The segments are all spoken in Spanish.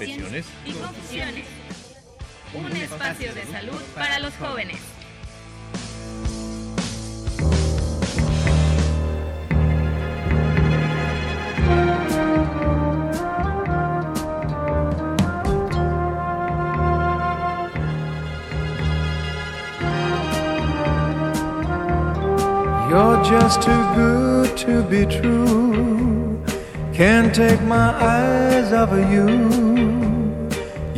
Confesiones y confusiones. Un espacio de salud para los jóvenes. You're just too good to be true. Can't take my eyes off of you.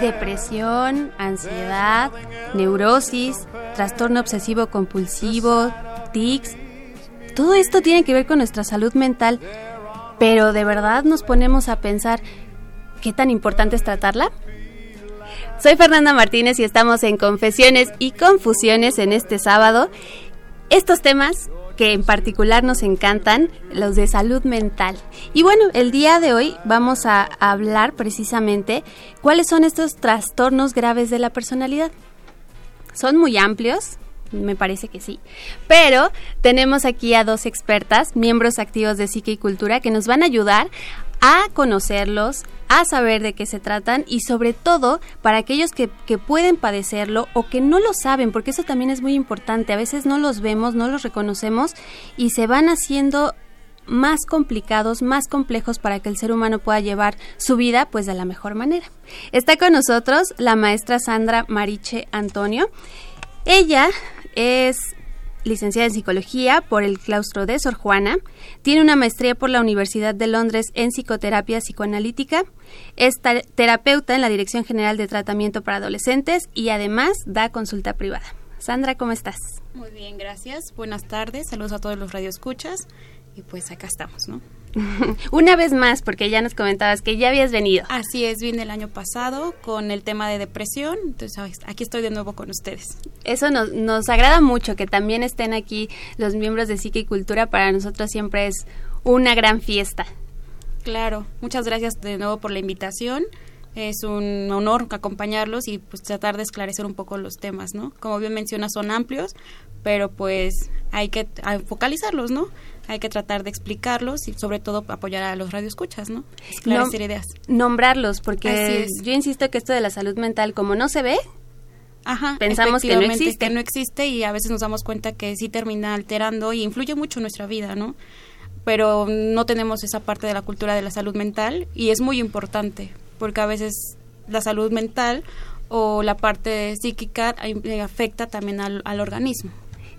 Depresión, ansiedad, neurosis, trastorno obsesivo compulsivo, tics. Todo esto tiene que ver con nuestra salud mental, pero de verdad nos ponemos a pensar qué tan importante es tratarla. Soy Fernanda Martínez y estamos en Confesiones y Confusiones en este sábado. Estos temas que en particular nos encantan, los de salud mental. Y bueno, el día de hoy vamos a hablar precisamente cuáles son estos trastornos graves de la personalidad. Son muy amplios, me parece que sí. Pero tenemos aquí a dos expertas, miembros activos de Psique y Cultura, que nos van a ayudar a conocerlos, a saber de qué se tratan y sobre todo para aquellos que, que, pueden padecerlo o que no lo saben, porque eso también es muy importante. A veces no los vemos, no los reconocemos y se van haciendo más complicados, más complejos para que el ser humano pueda llevar su vida pues de la mejor manera. Está con nosotros la maestra Sandra Mariche Antonio. Ella es licenciada en psicología por el claustro de Sor Juana, tiene una maestría por la Universidad de Londres en psicoterapia psicoanalítica, es terapeuta en la Dirección General de Tratamiento para Adolescentes y además da consulta privada. Sandra, ¿cómo estás? Muy bien, gracias. Buenas tardes. Saludos a todos los radioescuchas. Y pues acá estamos, ¿no? Una vez más, porque ya nos comentabas que ya habías venido. Así es, vine el año pasado con el tema de depresión, entonces aquí estoy de nuevo con ustedes. Eso nos, nos agrada mucho que también estén aquí los miembros de Psique y Cultura, para nosotros siempre es una gran fiesta. Claro, muchas gracias de nuevo por la invitación. Es un honor acompañarlos y pues tratar de esclarecer un poco los temas, ¿no? Como bien mencionas, son amplios, pero pues hay que focalizarlos, ¿no? Hay que tratar de explicarlos y sobre todo apoyar a los radioescuchas, ¿no? Esclarecer ideas. Nombrarlos, porque yo insisto que esto de la salud mental, como no se ve, Ajá, pensamos que no existe. Que no existe y a veces nos damos cuenta que sí termina alterando y influye mucho en nuestra vida, ¿no? Pero no tenemos esa parte de la cultura de la salud mental y es muy importante porque a veces la salud mental o la parte psíquica eh, afecta también al, al organismo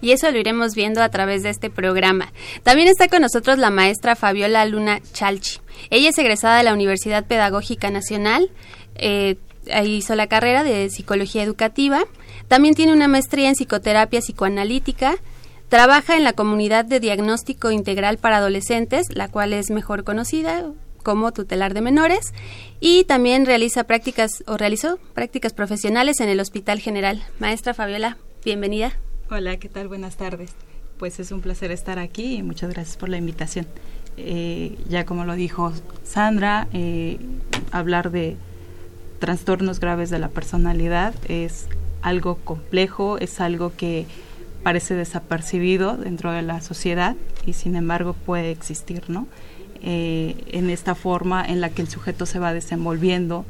y eso lo iremos viendo a través de este programa. También está con nosotros la maestra Fabiola Luna Chalchi. Ella es egresada de la Universidad Pedagógica Nacional, eh, hizo la carrera de Psicología Educativa, también tiene una maestría en Psicoterapia Psicoanalítica, trabaja en la comunidad de diagnóstico integral para adolescentes, la cual es mejor conocida como tutelar de menores y también realiza prácticas o realizó prácticas profesionales en el Hospital General. Maestra Fabiola, bienvenida. Hola, ¿qué tal? Buenas tardes. Pues es un placer estar aquí y muchas gracias por la invitación. Eh, ya como lo dijo Sandra, eh, hablar de trastornos graves de la personalidad es algo complejo, es algo que parece desapercibido dentro de la sociedad y sin embargo puede existir, ¿no? Eh, en esta forma en la que el sujeto se va desenvolviendo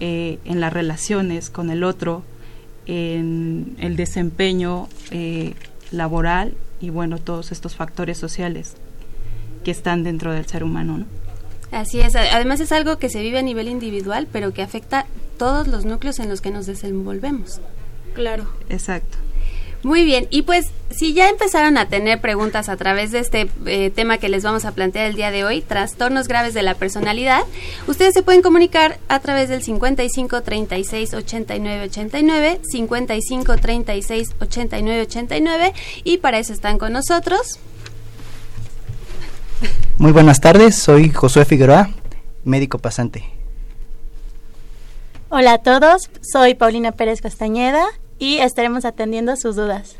en las relaciones con el otro, en el desempeño eh, laboral y bueno, todos estos factores sociales que están dentro del ser humano. ¿no? Así es, además es algo que se vive a nivel individual, pero que afecta todos los núcleos en los que nos desenvolvemos. Claro. Exacto. Muy bien, y pues si ya empezaron a tener preguntas a través de este eh, tema que les vamos a plantear el día de hoy, trastornos graves de la personalidad, ustedes se pueden comunicar a través del 55 36 89 89, 55 36 89 89 y para eso están con nosotros. Muy buenas tardes, soy Josué Figueroa, médico pasante. Hola a todos, soy Paulina Pérez Castañeda y estaremos atendiendo sus dudas.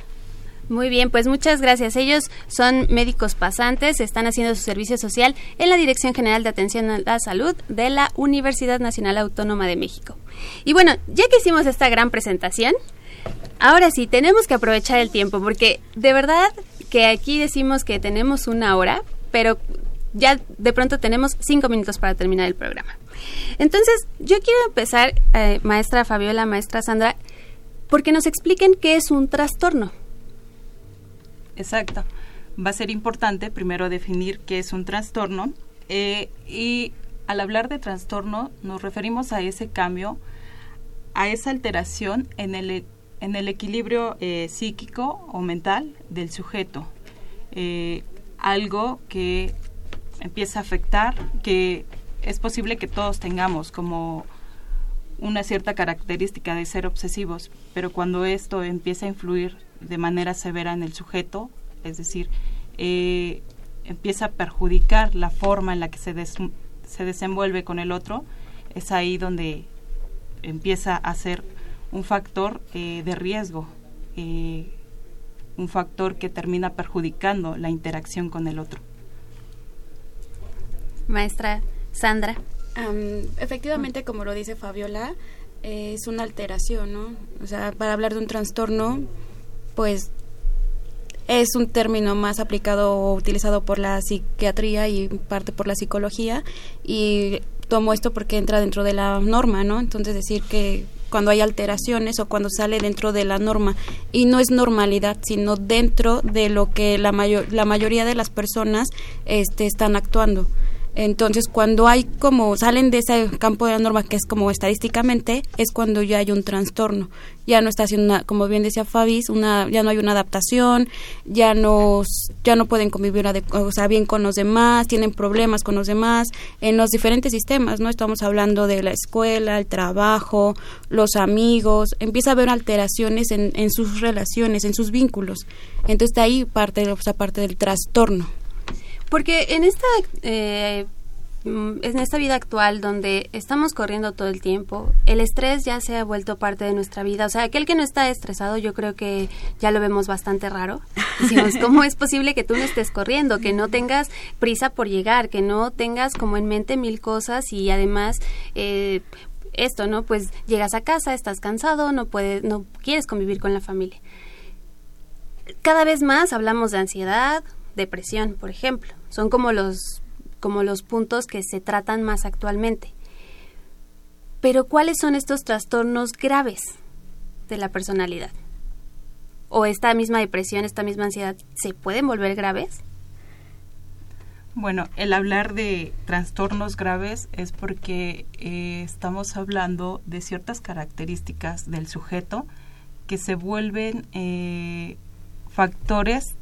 Muy bien, pues muchas gracias. Ellos son médicos pasantes, están haciendo su servicio social en la Dirección General de Atención a la Salud de la Universidad Nacional Autónoma de México. Y bueno, ya que hicimos esta gran presentación, ahora sí, tenemos que aprovechar el tiempo, porque de verdad que aquí decimos que tenemos una hora, pero ya de pronto tenemos cinco minutos para terminar el programa. Entonces, yo quiero empezar, eh, maestra Fabiola, maestra Sandra, porque nos expliquen qué es un trastorno. Exacto. Va a ser importante primero definir qué es un trastorno eh, y al hablar de trastorno nos referimos a ese cambio, a esa alteración en el, en el equilibrio eh, psíquico o mental del sujeto. Eh, algo que empieza a afectar, que es posible que todos tengamos como una cierta característica de ser obsesivos, pero cuando esto empieza a influir de manera severa en el sujeto, es decir, eh, empieza a perjudicar la forma en la que se, se desenvuelve con el otro, es ahí donde empieza a ser un factor eh, de riesgo, eh, un factor que termina perjudicando la interacción con el otro. Maestra Sandra efectivamente, como lo dice Fabiola, es una alteración, ¿no? O sea, para hablar de un trastorno, pues es un término más aplicado o utilizado por la psiquiatría y parte por la psicología y tomo esto porque entra dentro de la norma, ¿no? Entonces decir que cuando hay alteraciones o cuando sale dentro de la norma y no es normalidad, sino dentro de lo que la mayor la mayoría de las personas este están actuando. Entonces, cuando hay como salen de ese campo de la norma que es como estadísticamente, es cuando ya hay un trastorno. Ya no está haciendo una, como bien decía Fabis, una ya no hay una adaptación, ya no ya no pueden convivir o sea, bien con los demás, tienen problemas con los demás en los diferentes sistemas, ¿no? Estamos hablando de la escuela, el trabajo, los amigos, empieza a haber alteraciones en, en sus relaciones, en sus vínculos. Entonces, de ahí parte, o sea, parte del trastorno. Porque en esta, eh, mm, en esta vida actual donde estamos corriendo todo el tiempo, el estrés ya se ha vuelto parte de nuestra vida. O sea, aquel que no está estresado, yo creo que ya lo vemos bastante raro. Decimos, ¿cómo es posible que tú no estés corriendo, que no tengas prisa por llegar, que no tengas como en mente mil cosas y además... Eh, esto, ¿no? Pues llegas a casa, estás cansado, no puedes, no quieres convivir con la familia. Cada vez más hablamos de ansiedad, depresión, por ejemplo. Son como los, como los puntos que se tratan más actualmente. Pero ¿cuáles son estos trastornos graves de la personalidad? ¿O esta misma depresión, esta misma ansiedad, se pueden volver graves? Bueno, el hablar de trastornos graves es porque eh, estamos hablando de ciertas características del sujeto que se vuelven eh, factores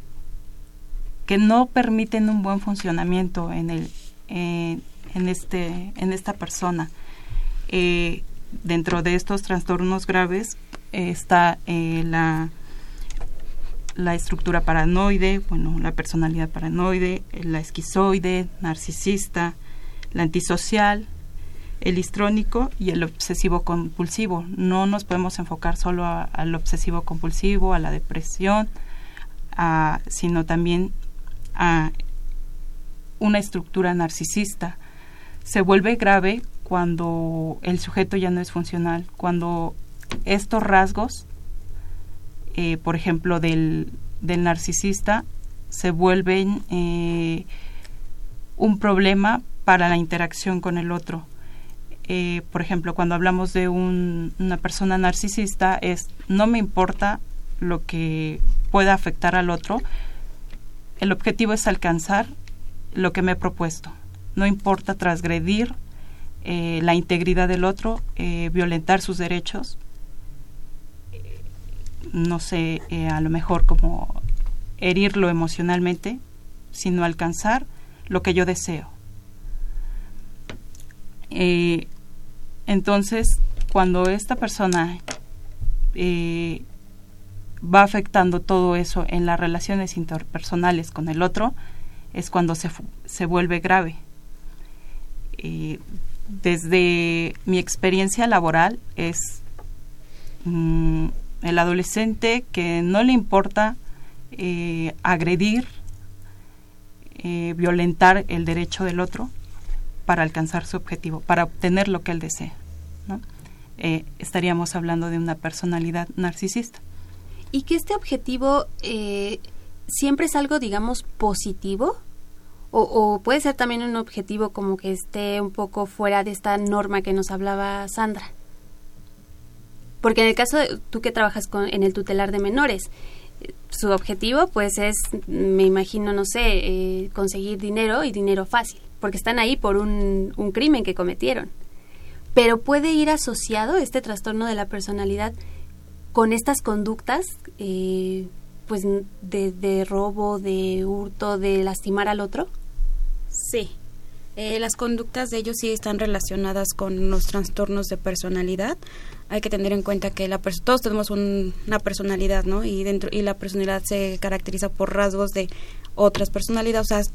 que no permiten un buen funcionamiento en el en este en esta persona eh, dentro de estos trastornos graves eh, está eh, la la estructura paranoide, bueno, la personalidad paranoide, la esquizoide, narcisista, la antisocial, el histrónico y el obsesivo compulsivo. No nos podemos enfocar solo al obsesivo compulsivo, a la depresión, sino también a una estructura narcisista. Se vuelve grave cuando el sujeto ya no es funcional, cuando estos rasgos, eh, por ejemplo, del, del, narcisista, se vuelven eh, un problema para la interacción con el otro. Eh, por ejemplo, cuando hablamos de una persona narcisista, es no me importa lo que pueda afectar al otro, el objetivo es alcanzar lo que me he propuesto. No importa transgredir eh, la integridad del otro, eh, violentar sus derechos, no sé, eh, a lo mejor como herirlo emocionalmente, sino alcanzar lo que yo deseo. Eh, entonces, cuando esta persona eh, va afectando todo eso en las relaciones interpersonales con el otro, es cuando se, se vuelve grave. Eh, desde mi experiencia laboral es mm, el adolescente que no le importa eh, agredir, eh, violentar el derecho del otro para alcanzar su objetivo, para obtener lo que él desea. Eh, estaríamos hablando de una personalidad narcisista. Y que este objetivo eh, siempre es algo, digamos, positivo. O, puede ser también un objetivo como que esté un poco fuera de esta norma que nos hablaba Sandra. Porque en el caso de tú que trabajas con, en el tutelar de menores, su objetivo pues es, me imagino, no sé, eh, conseguir dinero y dinero fácil, porque están ahí por un, un crimen que cometieron. Pero puede ir asociado este trastorno de la personalidad con estas conductas, eh, pues de, de robo, de hurto, de lastimar al otro. Sí. Eh, las conductas de ellos sí están relacionadas con los trastornos de personalidad. Hay que tener en cuenta que la todos tenemos un- una personalidad, ¿no? Y dentro y la personalidad se caracteriza por rasgos de otras personalidades.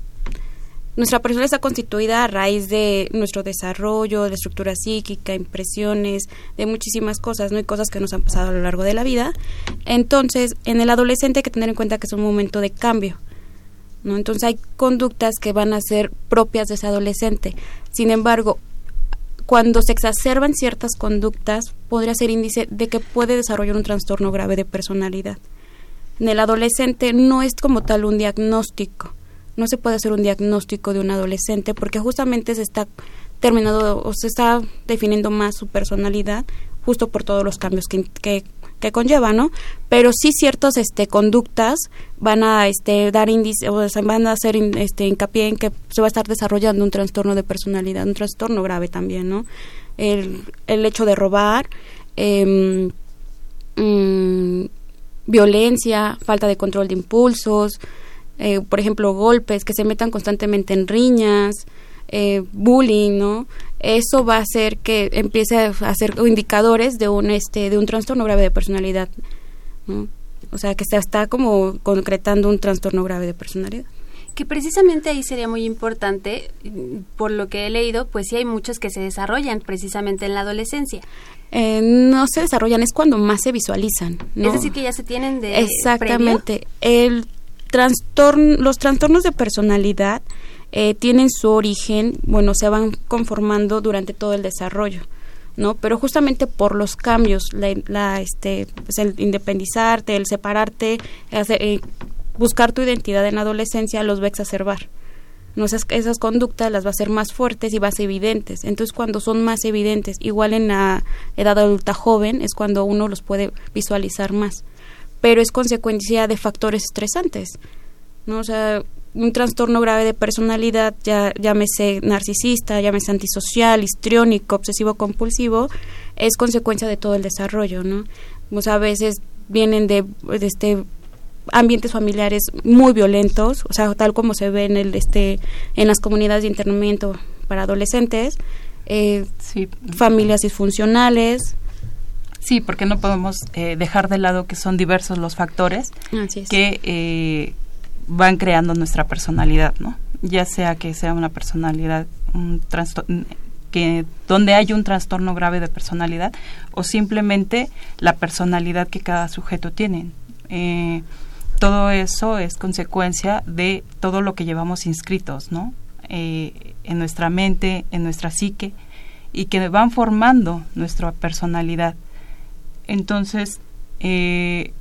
Nuestra personalidad está constituida a raíz de nuestro desarrollo, de estructura psíquica, impresiones, de muchísimas cosas, ¿no? Y cosas que nos han pasado a lo largo de la vida. Entonces, en el adolescente hay que tener en cuenta que es un momento de cambio. ¿no? Entonces hay conductas que van a ser propias de ese adolescente. Sin embargo, cuando se exacerban ciertas conductas, podría ser índice de que puede desarrollar un trastorno grave de personalidad. En el adolescente no es como tal un diagnóstico. No se puede hacer un diagnóstico de un adolescente porque justamente se está terminando o se está definiendo más su personalidad justo por todos los cambios que, que, conlleva, ¿no? Pero sí ciertas este conductas van a este dar índice o van a hacer in- este hincapié en que se va a estar desarrollando un trastorno de personalidad, un trastorno grave también, ¿no? El, el hecho de robar, em, mm, violencia, falta de control de impulsos, eh, por ejemplo, golpes, que se metan constantemente en riñas, eh, bullying, ¿no? Eso va a hacer que empiece a ser indicadores de un este de un trastorno grave de personalidad, ¿no? O sea, que se está como concretando un trastorno grave de personalidad. Que precisamente ahí sería muy importante, por lo que he leído, pues sí hay muchos que se desarrollan precisamente en la adolescencia. Eh, no se desarrollan, es cuando más se visualizan. ¿no? Es decir, que ya se tienen de Exactamente. El trastorno, los trastornos de personalidad eh, tienen su origen, bueno, se van conformando durante todo el desarrollo, ¿no? Pero justamente por los cambios, la, la, este, pues el independizarte, el separarte, eh, buscar tu identidad en la adolescencia los va a exacerbar. ¿no? Esas, esas conductas las va a hacer más fuertes y más evidentes. Entonces, cuando son más evidentes, igual en la edad adulta joven, es cuando uno los puede visualizar más. Pero es consecuencia de factores estresantes. ¿no? O sea, un trastorno grave de personalidad, ya llámese narcisista, llámese antisocial, histriónico, obsesivo compulsivo, es consecuencia de todo el desarrollo, ¿no? O sea, a veces vienen de, de este ambientes familiares muy violentos, o sea, tal como se ve en el este en las comunidades de internamiento para adolescentes, eh, Sí. familias disfuncionales, Sí, porque no podemos eh, dejar de lado que son diversos los factores es. que eh, van creando nuestra personalidad, ¿no? Ya sea que sea una personalidad, un que donde hay un trastorno grave de personalidad o simplemente la personalidad que cada sujeto tiene. Eh, todo eso es consecuencia de todo lo que llevamos inscritos, ¿no? Eh, en nuestra mente, en nuestra psique y que van formando nuestra personalidad. Entonces, eh,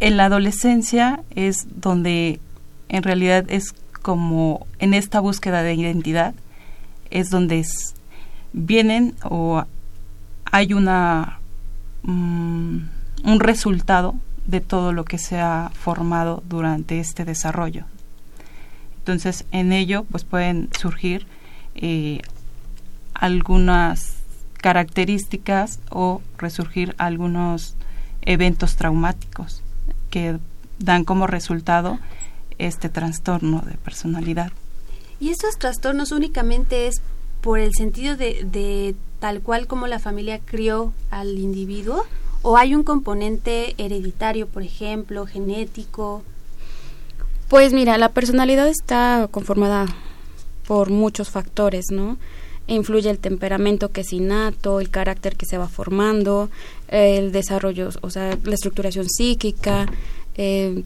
en la adolescencia es donde en realidad es como en esta búsqueda de identidad es donde vienen o hay una mm, un resultado de todo lo que se ha formado durante este desarrollo. Entonces, en ello pues pueden surgir eh, algunas características o resurgir algunos eventos traumáticos que dan como resultado este trastorno de personalidad. ¿Y estos trastornos únicamente es por el sentido de, de tal cual como la familia crió al individuo? ¿O hay un componente hereditario, por ejemplo, genético? Pues mira, la personalidad está conformada por muchos factores, ¿no? Influye el temperamento que es innato, el carácter que se va formando, el desarrollo, o sea, la estructuración psíquica, eh,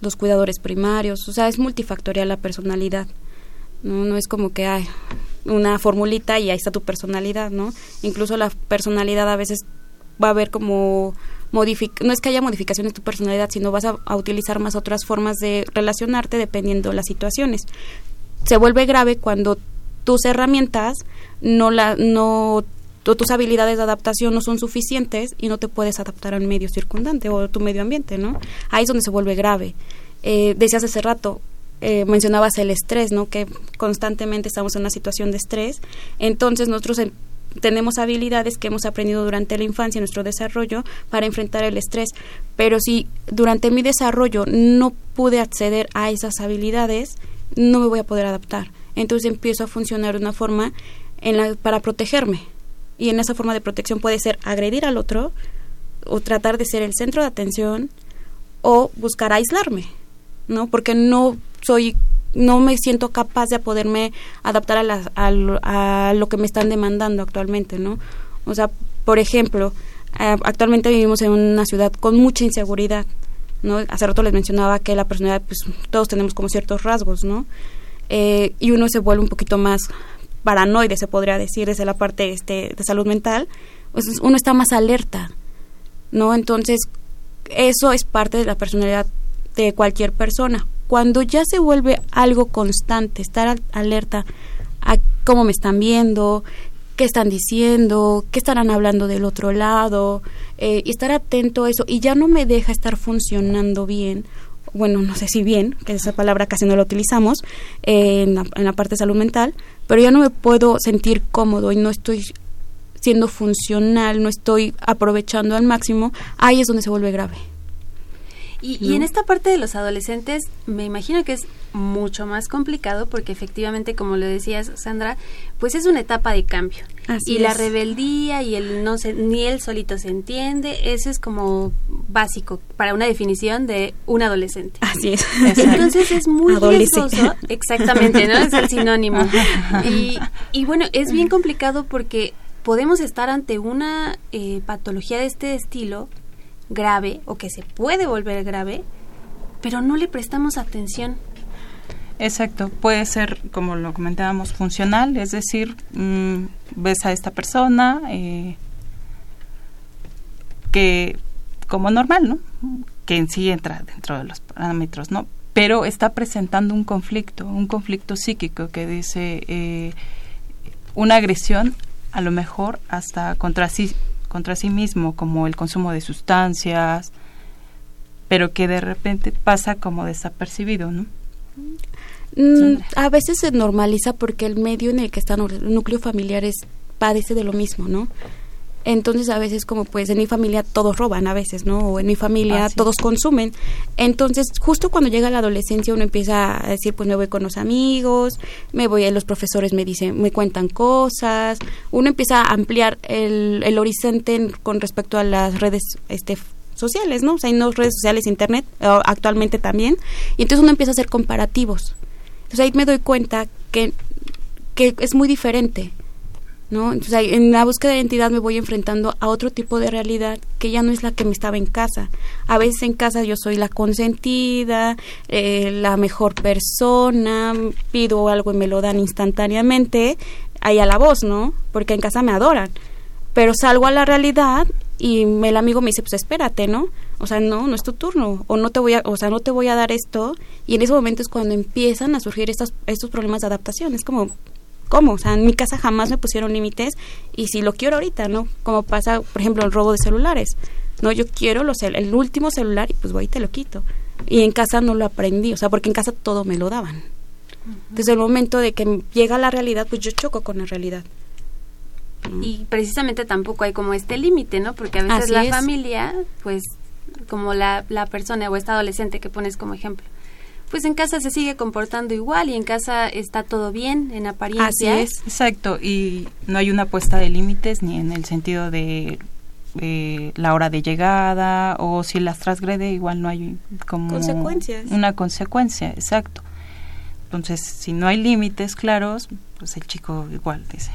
los cuidadores primarios, o sea, es multifactorial la personalidad. No, no es como que hay una formulita y ahí está tu personalidad, ¿no? Incluso la personalidad a veces va a haber como no es que haya modificaciones en tu personalidad, sino vas a, a, utilizar más otras formas de relacionarte dependiendo de las situaciones. Se vuelve grave cuando tus herramientas no la no tus habilidades de adaptación no son suficientes y no te puedes adaptar al medio circundante o a tu medio ambiente, ¿no? Ahí es donde se vuelve grave. Eh, decías hace rato, eh, mencionabas el estrés, ¿no? Que constantemente estamos en una situación de estrés. Entonces nosotros tenemos habilidades que hemos aprendido durante la infancia, nuestro desarrollo, para enfrentar el estrés. Pero si durante mi desarrollo no pude acceder a esas habilidades, no me voy a poder adaptar. Entonces empiezo a funcionar de una forma en la, para protegerme y en esa forma de protección puede ser agredir al otro o tratar de ser el centro de atención o buscar aislarme, ¿no? Porque no soy no me siento capaz de poderme adaptar a, la, a, lo que me están demandando actualmente, ¿no? O sea, por ejemplo, eh, actualmente vivimos en una ciudad con mucha inseguridad, ¿no? Hace rato les mencionaba que la personalidad, pues todos tenemos como ciertos rasgos, ¿no? Eh, y uno se vuelve un poquito más paranoide, se podría decir, desde la parte este, de salud mental, pues uno está más alerta, ¿no? Entonces, eso es parte de la personalidad de cualquier persona. Cuando ya se vuelve algo constante, estar alerta a cómo me están viendo, qué están diciendo, qué estarán hablando del otro lado, eh, y estar atento a eso, y ya no me deja estar funcionando bien bueno, no sé si bien, que esa palabra casi no la utilizamos, eh, en, la, en, la, parte de salud mental, pero ya no me puedo sentir cómodo y no estoy siendo funcional, no estoy aprovechando al máximo, ahí es donde se vuelve grave. Y, y, en esta parte de los adolescentes, me imagino que es mucho más complicado porque efectivamente, como lo decías, Sandra, pues es una etapa de cambio. Así y es. la rebeldía y el no se, ni él solito se entiende, eso es como básico para una definición de un adolescente. Así es. Entonces es muy riesgoso, exactamente, ¿no? Es el sinónimo. Y, y bueno, es bien complicado porque podemos estar ante una eh, patología de este estilo grave o que se puede volver grave, pero no le prestamos atención. Exacto, puede ser, como lo comentábamos, funcional, es decir, mmm, ves a esta persona eh, que como normal, ¿no? Que en sí entra dentro de los parámetros, ¿no? Pero está presentando un conflicto, un conflicto psíquico que dice eh, una agresión a lo mejor hasta contra sí, contra sí mismo, como el consumo de sustancias, pero que de repente pasa como desapercibido, ¿no? Mm, a veces se normaliza porque el medio en el que están el núcleo familiares padece de lo mismo, ¿no? Entonces a veces como pues en mi familia todos roban a veces, ¿no? O en mi familia Así todos consumen. Entonces justo cuando llega la adolescencia uno empieza a decir pues me voy con los amigos, me voy, los profesores me dicen, me cuentan cosas, uno empieza a ampliar el, el horizonte con respecto a las redes este sociales, ¿no? O sea, hay no redes sociales, internet, actualmente también, y entonces uno empieza a hacer comparativos. Entonces ahí me doy cuenta que, que es muy diferente. ¿No? Entonces, en la búsqueda de identidad me voy enfrentando a otro tipo de realidad que ya no es la que me estaba en casa. A veces en casa yo soy la consentida, eh, la mejor persona, pido algo y me lo dan instantáneamente, ahí a la voz, ¿no? Porque en casa me adoran. Pero salgo a la realidad y el amigo me dice, pues espérate, ¿no? O sea, no, no es tu turno, o no te voy a, o sea, no te voy a dar esto, y en ese momento es cuando empiezan a surgir estos, estos problemas de adaptación. Es como, ¿cómo? O sea, en mi casa jamás me pusieron límites y si lo quiero ahorita, ¿no? Como pasa, por ejemplo, el robo de celulares. No, yo quiero los, el último celular y pues voy y te lo quito. Y en casa no lo aprendí, o sea, porque en casa todo me lo daban. Desde el momento de que llega la realidad, pues yo choco con la realidad. Y precisamente tampoco hay como este límite, ¿no? Porque a veces Así la es. familia, pues como la, la persona o esta adolescente que pones como ejemplo, pues en casa se sigue comportando igual y en casa está todo bien en apariencia. Exacto, y no hay una puesta de límites ni en el sentido de eh, la hora de llegada o si las transgrede igual no hay como Consecuencias. una consecuencia, exacto. Entonces, si no hay límites claros, pues el chico igual dice,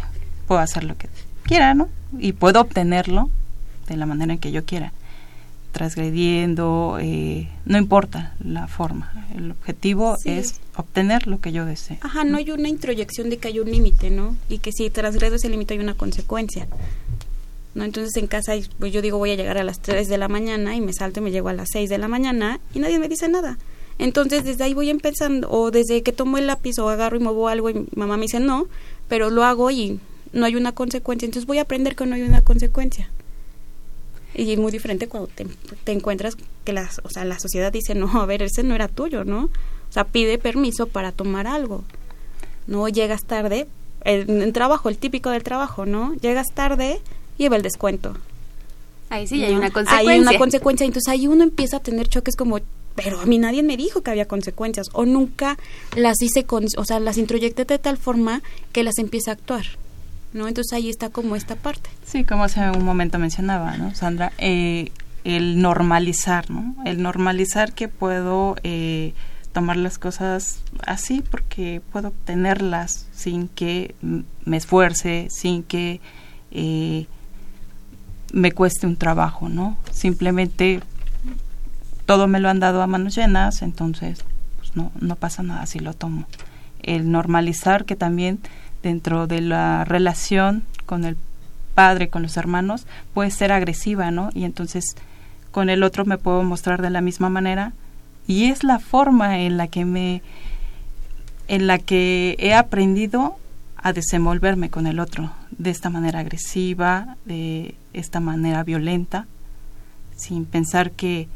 puedo hacer lo que quiera, ¿no? Y puedo obtenerlo de la manera en que yo quiera. Transgrediendo, eh, no importa la forma. El objetivo Sí. es obtener lo que yo desee. Ajá, no hay una introyección de que hay un límite, ¿no? Y que si transgredo ese límite hay una consecuencia. ¿No? Entonces en casa pues yo digo voy a llegar a las 3 de la mañana y me salto y me llego a las 6 de la mañana y nadie me dice nada. Entonces desde ahí voy empezando o desde que tomo el lápiz o agarro y muevo algo y mi mamá me dice no, pero lo hago y no hay una consecuencia. Entonces voy a aprender que no hay una consecuencia. Y es muy diferente cuando te, te encuentras que la, o sea, la sociedad dice, no, a ver, ese no era tuyo, ¿no? O sea, pide permiso para tomar algo. No llegas tarde, en, en trabajo, el típico del trabajo, ¿no? Llegas tarde, lleva el descuento. Ahí sí ¿no? hay una consecuencia. Hay una consecuencia, entonces ahí uno empieza a tener choques como, pero a mí nadie me dijo que había consecuencias, o nunca las hice, con, o sea, las introyecté de tal forma que las empieza a actuar, ¿no? Entonces ahí está como esta parte. Sí, como hace un momento mencionaba, ¿no, Sandra? Eh, el normalizar, ¿no? El normalizar que puedo eh, tomar las cosas así porque puedo obtenerlas sin que me esfuerce, sin que eh, me cueste un trabajo, ¿no? Simplemente todo me lo han dado a manos llenas, entonces pues no, no pasa nada si lo tomo. El normalizar que también dentro de la relación con el padre, con los hermanos, puede ser agresiva, ¿no? Y entonces con el otro me puedo mostrar de la misma manera y es la forma en la que me en la que he aprendido a desenvolverme con el otro de esta manera agresiva, de esta manera violenta, sin pensar que,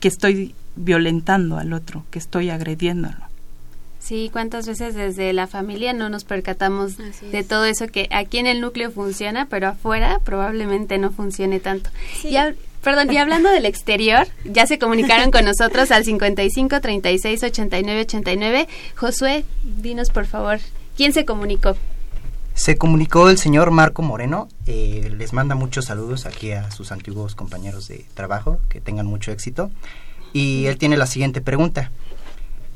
que estoy violentando al otro, que estoy agrediéndolo. Sí, cuántas veces desde la familia no nos percatamos de todo eso que aquí en el núcleo funciona, pero afuera probablemente no funcione tanto. Sí. Y perdón, y hablando del exterior, ya se comunicaron con nosotros al 55 36 89 89. Josué, dinos por favor, ¿quién se comunicó? Se comunicó el señor Marco Moreno, eh, les manda muchos saludos aquí a sus antiguos compañeros de trabajo, que tengan mucho éxito. Y él tiene la siguiente pregunta.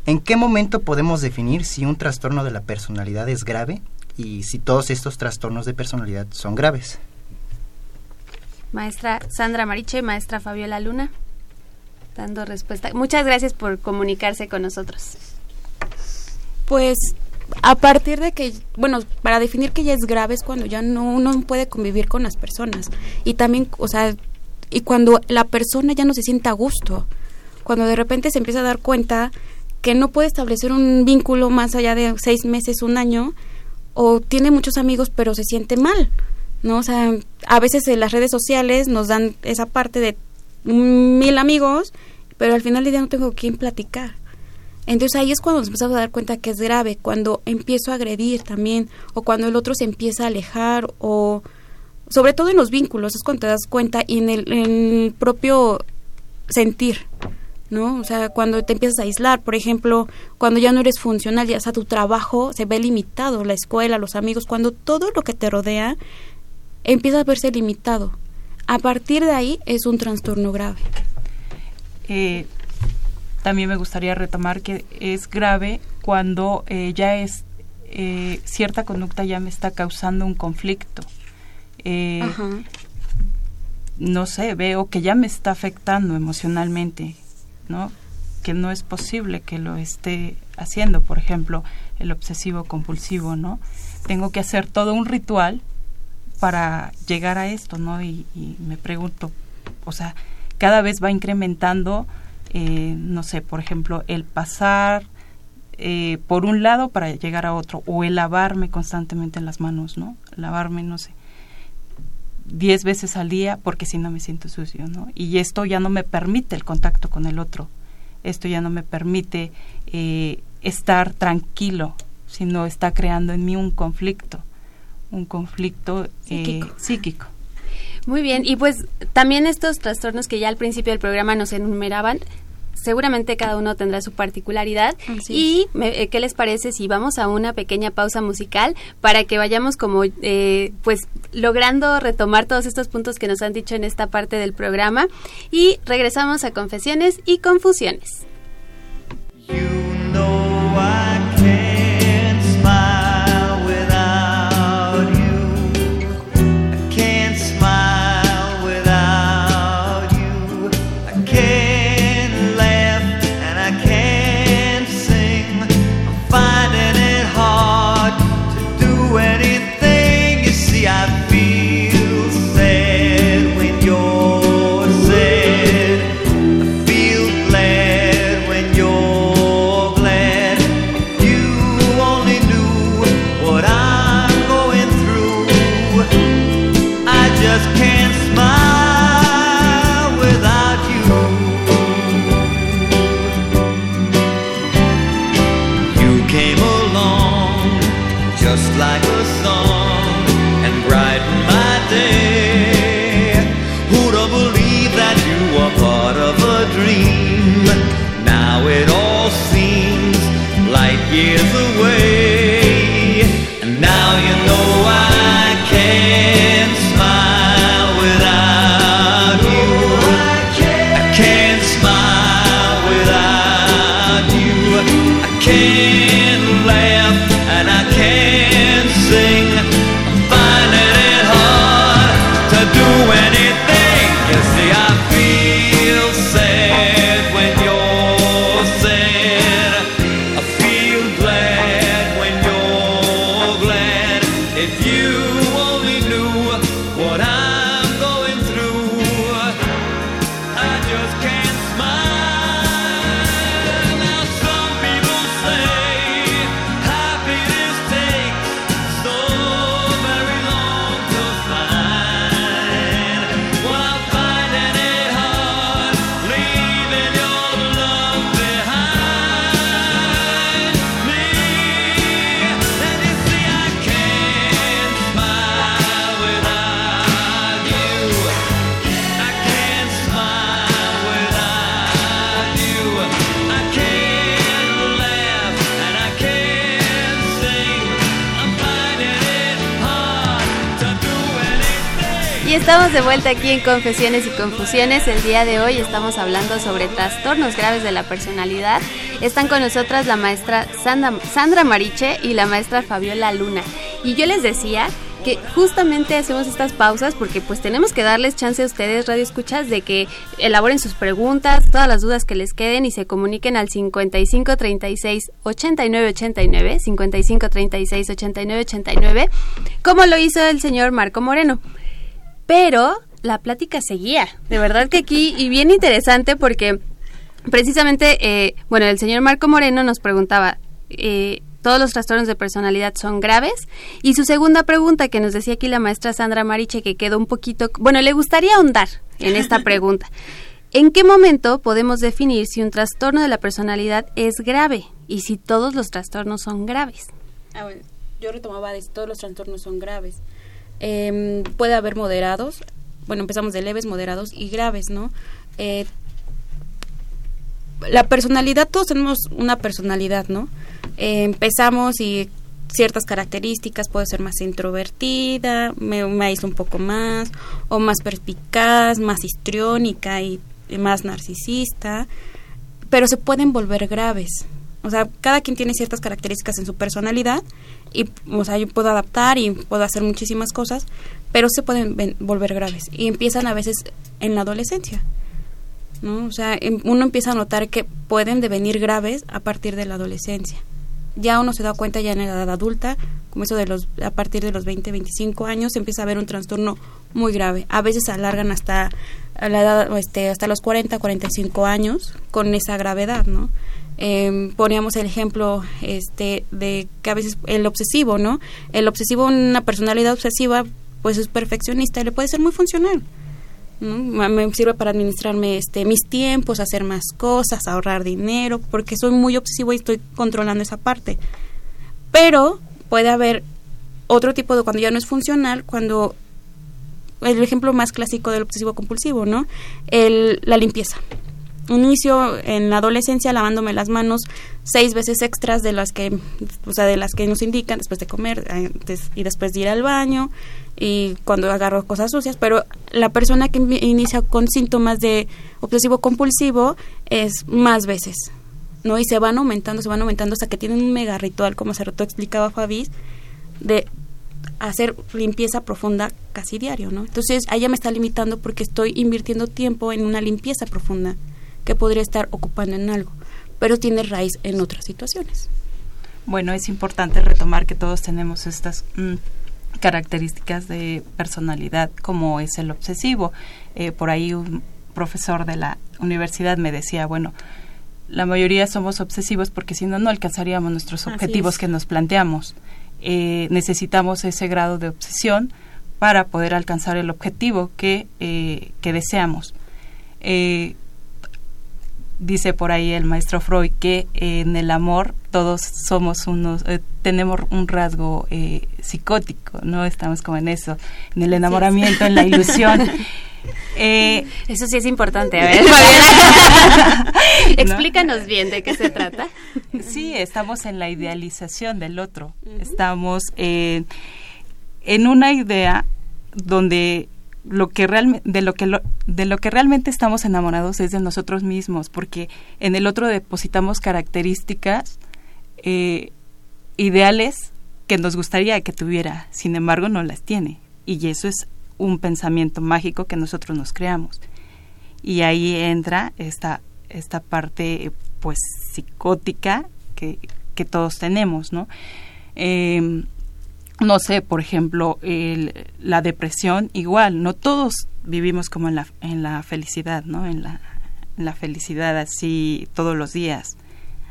¿En qué momento podemos definir si un trastorno de la personalidad es grave y si todos estos trastornos de personalidad son graves? Maestra Sandra Mariche, maestra Fabiola Luna, dando respuesta. Muchas gracias por comunicarse con nosotros. Pues a partir de que, bueno, para definir que ya es grave es cuando ya no uno puede convivir con las personas y también, o sea, y cuando la persona ya no se siente a gusto, cuando de repente se empieza a dar cuenta que no puede establecer un vínculo más allá de seis meses, un año, o tiene muchos amigos pero se siente mal, ¿no? O sea, a veces en las redes sociales nos dan esa parte de mil amigos, pero al final del día no tengo con quién platicar. Entonces ahí es cuando nos empezamos a dar cuenta que es grave, cuando empiezo a agredir también, o cuando el otro se empieza a alejar, o sobre todo en los vínculos, es cuando te das cuenta y en el propio sentir, ¿no? O sea, cuando te empiezas a aislar, por ejemplo, cuando ya no eres funcional, ya sea tu trabajo se ve limitado, la escuela, los amigos, cuando todo lo que te rodea empieza a verse limitado. A partir de ahí es un trastorno grave. Eh, también me gustaría retomar que es grave cuando eh, ya es eh, cierta conducta ya me está causando un conflicto. Ajá. no sé, veo que ya me está afectando emocionalmente, ¿no? Que no es posible que lo esté haciendo, por ejemplo, el obsesivo compulsivo, ¿no? Tengo que hacer todo un ritual para llegar a esto, ¿no? Y, me pregunto, o sea, cada vez va incrementando, eh, no sé, por ejemplo, el pasar eh, por un lado para llegar a otro, o el lavarme constantemente en las manos, ¿no? Lavarme, no sé, diez veces al día porque si no me siento sucio, ¿no? Y esto ya no me permite el contacto con el otro, esto ya no me permite eh, estar tranquilo, sino está creando en mí un conflicto, un conflicto eh, psíquico. Muy bien, y pues también estos trastornos que ya al principio del programa nos enumeraban, seguramente cada uno tendrá su particularidad. y eh, qué les parece si vamos a una pequeña pausa musical para que vayamos como eh, pues logrando retomar todos estos puntos que nos han dicho en esta parte del programa y regresamos a confesiones y confusiones. De vuelta aquí en Confesiones y Confusiones. El día de hoy estamos hablando sobre trastornos graves de la personalidad. Están con nosotras la maestra Sandra, Mariche y la maestra Fabiola Luna. Y yo les decía que justamente hacemos estas pausas porque pues tenemos que darles chance a ustedes, radio escuchas, de que elaboren sus preguntas, todas las dudas que les queden y se comuniquen al 55 36 89 89, 55 36 89 89, como lo hizo el señor Marco Moreno. Pero la plática seguía. De verdad que aquí, y bien interesante porque precisamente, eh, bueno, el señor Marco Moreno nos preguntaba, eh, ¿todos los trastornos de personalidad son graves? Y su segunda pregunta que nos decía aquí la maestra Sandra Mariche, que quedó un poquito, bueno, le gustaría ahondar en esta pregunta. ¿En qué momento podemos definir si un trastorno de la personalidad es grave y si todos los trastornos son graves? Ah, yo retomaba de si todos los trastornos son graves. Em, puede haber moderados, bueno, empezamos de leves, moderados y graves, ¿no? Eh, la personalidad, todos tenemos una personalidad, ¿no? Eh, empezamos y ciertas características, puede ser más introvertida, me, me un poco más, o más perspicaz, más histriónica y más narcisista, pero se pueden volver graves. O sea, cada quien tiene ciertas características en su personalidad y, o sea, yo puedo adaptar y puedo hacer muchísimas cosas, pero se pueden volver graves y empiezan a veces en la adolescencia. ¿no? O sea, em, uno empieza a notar que pueden devenir graves a partir de la adolescencia. Ya uno se da cuenta ya en la edad adulta, como eso de los a partir de los 20, 25 años empieza a haber un trastorno muy grave. A veces se alargan hasta la edad este hasta los 40, 45 años con esa gravedad, ¿no? Eh, poníamos el ejemplo este de que a veces el obsesivo, ¿no? El obsesivo, una personalidad obsesiva, pues es perfeccionista y le puede ser muy funcional. Me sirve para administrarme este mis tiempos, hacer más cosas, ahorrar dinero, porque soy muy obsesivo y estoy controlando esa parte. Pero puede haber otro tipo de cuando ya no es funcional, cuando el ejemplo más clásico del obsesivo compulsivo, ¿no? El, la limpieza. Inicio en la adolescencia lavándome las manos seis veces extras de las que, o sea, de las que nos indican después de comer y después de ir al baño y cuando agarro cosas sucias, pero la persona que inicia con síntomas de obsesivo compulsivo es más veces, ¿no? Y se van aumentando, se van aumentando hasta que tienen un mega ritual, como se explicaba Fabi, de hacer limpieza profunda casi diario, ¿no? Entonces, ella me está limitando porque estoy invirtiendo tiempo en una limpieza profunda que podría estar ocupando en algo, pero tiene raíz en otras situaciones. Bueno, es importante retomar que todos tenemos estas mm, características de personalidad como es el obsesivo. Eh, por ahí un profesor de la universidad me decía, bueno, la mayoría somos obsesivos porque si no, no alcanzaríamos nuestros objetivos que nos planteamos. Eh, necesitamos ese grado de obsesión para poder alcanzar el objetivo que, eh, que deseamos. Eh, dice por ahí el maestro Freud que en el amor todos somos unos, tenemos un rasgo psicótico, ¿no? Estamos como en eso, en el enamoramiento, en la ilusión. Eh, Eso sí es importante. A ver, explícanos bien de qué se trata. Sí, estamos en la idealización del otro. Estamos en una idea donde lo que realmente de lo que de lo que realmente estamos enamorados es de nosotros mismos porque en el otro depositamos características eh, ideales que nos gustaría que tuviera sin embargo no las tiene y eso es un pensamiento mágico que nosotros nos creamos. Y ahí entra esta, esta parte pues psicótica que, que todos tenemos, ¿no? Em, no sé, por ejemplo, la depresión, igual, no todos vivimos como en la, en la felicidad, ¿no? En la, en la felicidad así todos los días.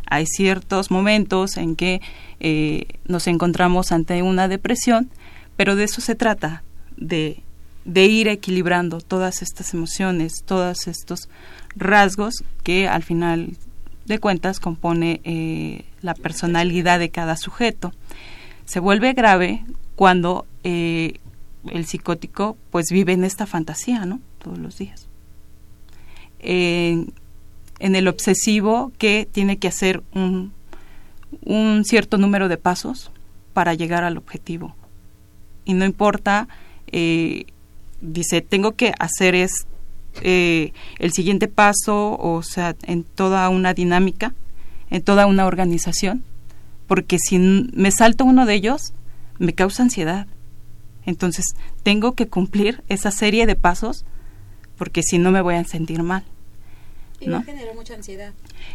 Hay ciertos momentos en que eh, nos encontramos ante una depresión, pero de eso se trata, de de ir equilibrando todas estas emociones, todos estos rasgos que al final de cuentas compone eh, la personalidad de cada sujeto. Se vuelve grave cuando eh, el psicótico pues vive en esta fantasía, ¿no? Todos los días. en el obsesivo que tiene que hacer un, un cierto número de pasos para llegar al objetivo. Y no importa eh, dice, tengo que hacer es eh, el siguiente paso, o sea, en toda una dinámica, en toda una organización, porque si me salto uno de ellos, me causa ansiedad. Entonces, tengo que cumplir esa serie de pasos, porque si no me voy a sentir mal. Y ¿no? va a generar mucha ansiedad.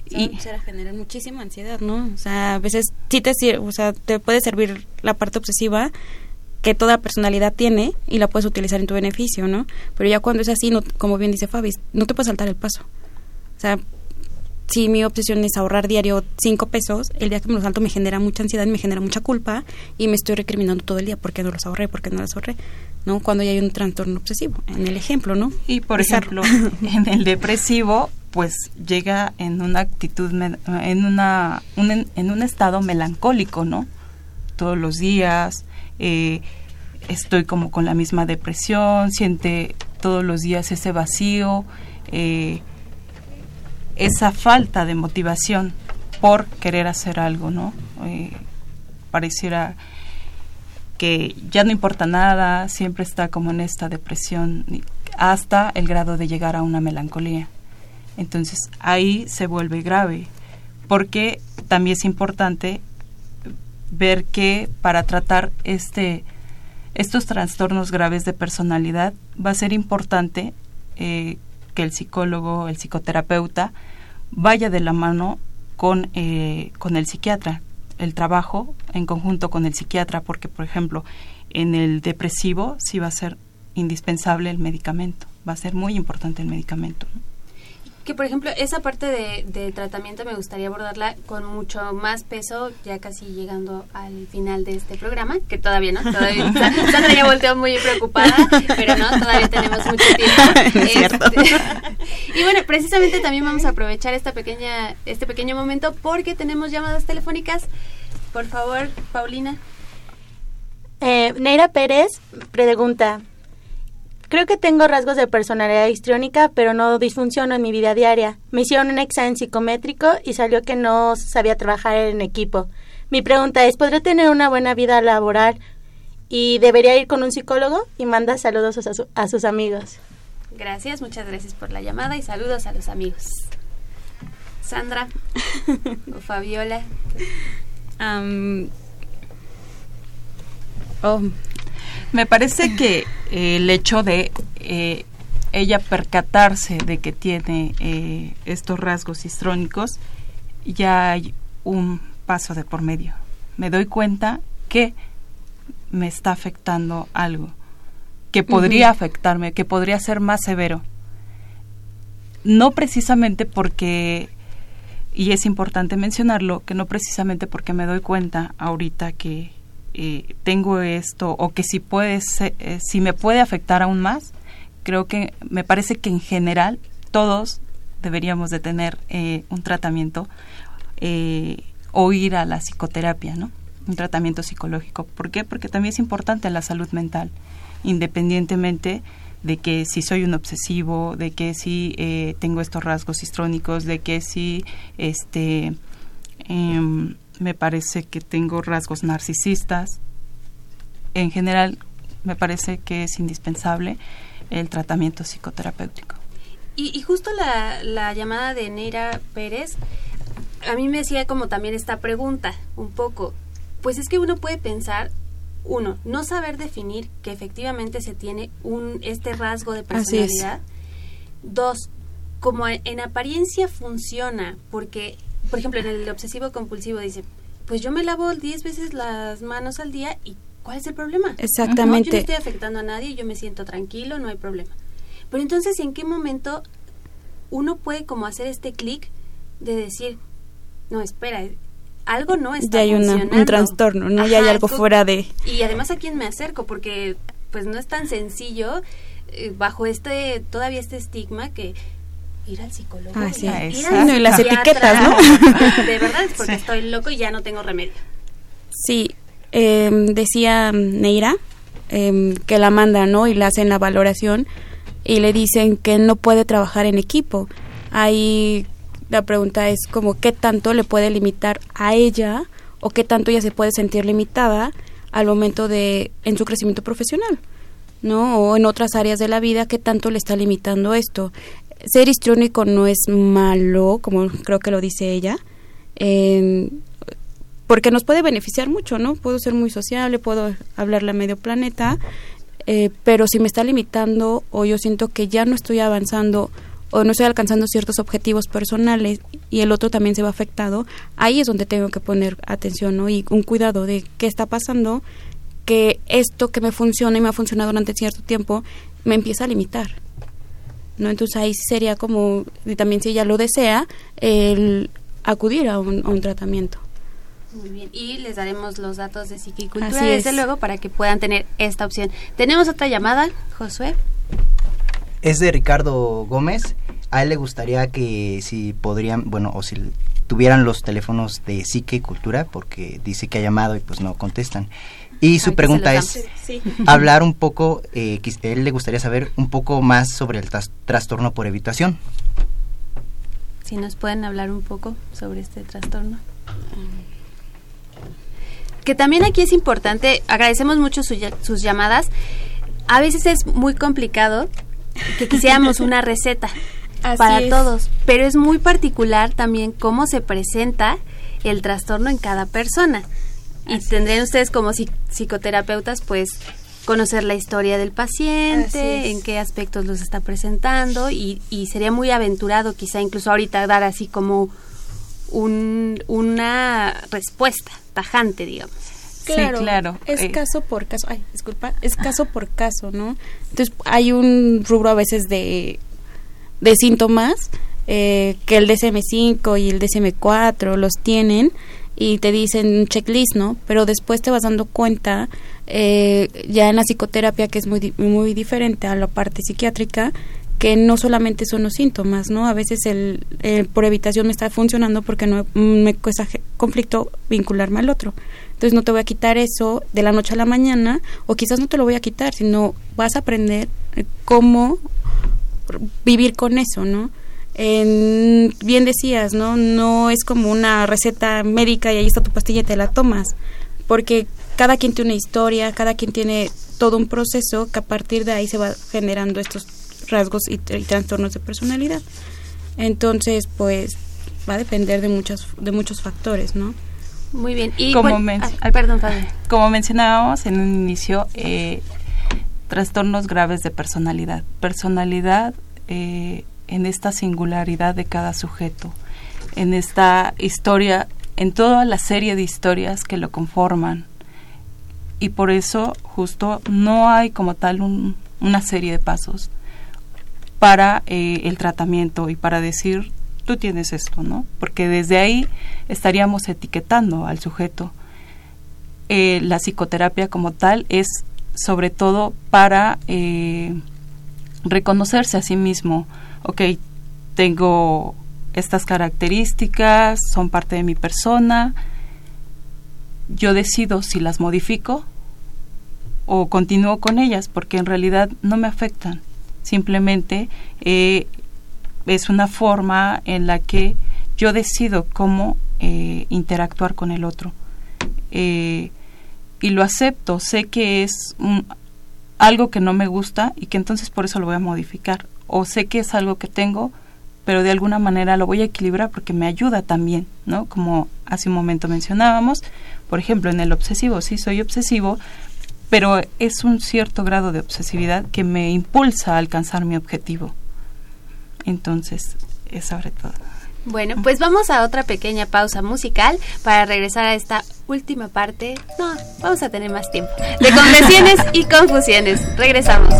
y a generar muchísima ansiedad, ¿no? O sea, a veces sí te, o sea, te puede servir la parte obsesiva, que toda personalidad tiene y la puedes utilizar en tu beneficio, ¿no? Pero ya cuando es así, no, como bien dice Fabi, no te puedes saltar el paso. O sea, si mi obsesión es ahorrar diario cinco pesos, el día que me los salto me genera mucha ansiedad, me genera mucha culpa y me estoy recriminando todo el día porque no los ahorré, porque no los ahorré, ¿no? Cuando ya hay un trastorno obsesivo, en el ejemplo, ¿no? Y por ejemplo, en el depresivo, pues llega en una actitud, en, una, en un estado melancólico, ¿no? Todos los días, eh, estoy como con la misma depresión, siente todos los días ese vacío, eh, esa falta de motivación por querer hacer algo, ¿no? Eh, pareciera que ya no importa nada, siempre está como en esta depresión hasta el grado de llegar a una melancolía. Entonces ahí se vuelve grave, porque también es importante ver que para tratar este estos trastornos graves de personalidad va a ser importante eh, que el psicólogo, el psicoterapeuta, vaya de la mano con, eh, con el psiquiatra, el trabajo en conjunto con el psiquiatra, porque, por ejemplo, en el depresivo sí va a ser indispensable el medicamento, va a ser muy importante el medicamento que por ejemplo esa parte de, tratamiento me gustaría abordarla con mucho más peso ya casi llegando al final de este programa que todavía no todavía Sandra ya volteó muy preocupada pero no todavía tenemos mucho tiempo. Este, y bueno precisamente también vamos a aprovechar esta pequeña este pequeño momento porque tenemos llamadas telefónicas. Por favor Paulina. Eh, Neira Pérez pregunta, creo que tengo rasgos de personalidad histriónica, pero no disfunciono en mi vida diaria. Me hicieron un examen psicométrico y salió que no sabía trabajar en equipo. Mi pregunta es, ¿podré tener una buena vida laboral y debería ir con un psicólogo? Y manda saludos a, su- a sus amigos. Gracias, muchas gracias por la llamada y saludos a los amigos. Sandra o Fabiola. Am, oh, me parece que eh, el hecho de eh, ella percatarse de que tiene eh, estos rasgos histrónicos, ya hay un paso de por medio. Me doy cuenta que me está afectando algo, que podría afectarme, que podría ser más severo. No precisamente porque y es importante mencionarlo que no precisamente porque me doy cuenta ahorita que eh, tengo esto o que si puede se- eh, si me puede afectar aún más creo que me parece que en general todos deberíamos de tener eh, un tratamiento eh, o ir a la psicoterapia no un tratamiento psicológico ¿por qué? porque también es importante la salud mental independientemente de que si soy un obsesivo, de que si eh, tengo estos rasgos histrónicos, de que si este em, me parece que tengo rasgos narcisistas. En general, me parece que es indispensable el tratamiento psicoterapéutico. Y, y justo la, la llamada de Neira Pérez, a mí me decía como también esta pregunta, un poco, pues es que uno puede pensar, uno, no saber definir que efectivamente se tiene un este rasgo de personalidad. Dos, como en apariencia funciona, porque, por ejemplo, en el obsesivo compulsivo dice, pues yo me lavo 10 veces las manos al día y ¿cuál es el problema? Exactamente. No, yo no estoy afectando a nadie, yo me siento tranquilo, no hay problema. Pero entonces, ¿en qué momento uno puede como hacer este clic de decir, no, espera, algo no está Ya hay una- un funcionando"? trastorno, ¿no? Ya hay algo fuera de- Y además a quién me acerco, porque pues no es tan sencillo eh, bajo este, todavía este estigma que ir al psicólogo, Ah, sí. ir Ah, al. No, y las etiquetas, ¿no? De verdad es porque Sí. estoy loco y ya no tengo remedio. Sí, em, decía Neira em, que la mandan, ¿no? Y le hacen la valoración y le dicen que no puede trabajar en equipo. Ahí la pregunta es como qué tanto le puede limitar a ella o qué tanto ella se puede sentir limitada al momento de en su crecimiento profesional, ¿no? O en otras áreas de la vida, qué tanto le está limitando esto. Ser histriónico no es malo, como creo que lo dice ella. em, porque nos puede beneficiar mucho, ¿no? Puedo ser muy sociable, puedo hablarle a medio planeta, eh, pero si me está limitando o yo siento que ya no estoy avanzando o no estoy alcanzando ciertos objetivos personales y el otro también se va afectado, ahí es donde tengo que poner atención, ¿no? Y un cuidado de qué está pasando, que esto que me funciona y me ha funcionado durante cierto tiempo me empieza a limitar. ¿No? Entonces ahí sería como, y también si ella lo desea, el acudir a un, a un tratamiento. Muy bien, y les daremos los datos de psiquicultura, Así desde es. luego, para que puedan tener esta opción. Tenemos otra llamada, Josué. Es de Ricardo Gómez. A él le gustaría que si podrían, bueno, o si tuvieran los teléfonos de Psique y Cultura, porque dice que ha llamado y pues no contestan. Y su pregunta es. Sí. hablar un poco, eh, él le gustaría saber un poco más sobre el tras- trastorno por evitación. Si nos pueden hablar un poco sobre este trastorno. Que también aquí es importante, agradecemos mucho su sus llamadas. A veces es muy complicado que quisiéramos una receta Así para es. todos, pero es muy particular también cómo se presenta el trastorno en cada persona. Y tendrían ustedes como psi- psicoterapeutas, pues, conocer la historia del paciente, en qué aspectos los está presentando, y, y sería muy aventurado quizá incluso ahorita dar así como un, una respuesta tajante, digamos. Claro, claro. Es Eh. caso por caso. Ay, disculpa. Es caso por caso, ¿no? Entonces, hay un rubro a veces de, de síntomas eh, que el DSM-5 y el DSM-4 los tienen y te dicen un checklist, ¿no? Pero después te vas dando cuenta, eh, ya en la psicoterapia, que es muy, muy diferente a la parte psiquiátrica, que no solamente son los síntomas, ¿no? A veces el, por evitación me está funcionando porque no me cuesta conflicto vincularme al otro. Entonces no te voy a quitar eso de la noche a la mañana o quizás no te lo voy a quitar, sino vas a aprender eh, cómo vivir con eso, ¿no? En, bien decías, ¿no? No es como una receta médica y ahí está tu pastilla y te la tomas, porque cada quien tiene una historia, cada quien tiene todo un proceso que a partir de ahí se va generando estos rasgos y, trastornos de personalidad. Entonces, pues va a depender de muchos de muchos factores, ¿no? Muy bien. Y como, perdón, como mencionábamos en un inicio, eh, trastornos graves de personalidad. Personalidad eh, en esta singularidad de cada sujeto, en esta historia, en toda la serie de historias que lo conforman. Y por eso justo no hay como tal una serie de pasos para eh, el tratamiento y para decir tú tienes esto, ¿no? Porque desde ahí estaríamos etiquetando al sujeto. Eh, la psicoterapia como tal es sobre todo para eh, reconocerse a sí mismo. Ok, tengo estas características, son parte de mi persona, yo decido si las modifico o continúo con ellas porque en realidad no me afectan. Simplemente eh, es una forma en la que yo decido cómo eh, interactuar con el otro. Eh, y lo acepto, sé que es algo que no me gusta y que entonces por eso lo voy a modificar. O sé que es algo que tengo, pero de alguna manera lo voy a equilibrar porque me ayuda también, ¿no? Como hace un momento mencionábamos, por ejemplo, en el obsesivo, sí soy obsesivo, pero es un cierto grado de obsesividad que me impulsa a alcanzar mi objetivo. Entonces, es sobre todo. Bueno, pues vamos a otra pequeña pausa musical para regresar a esta última parte. No, vamos a tener más tiempo. De convenciones y confusiones. Regresamos.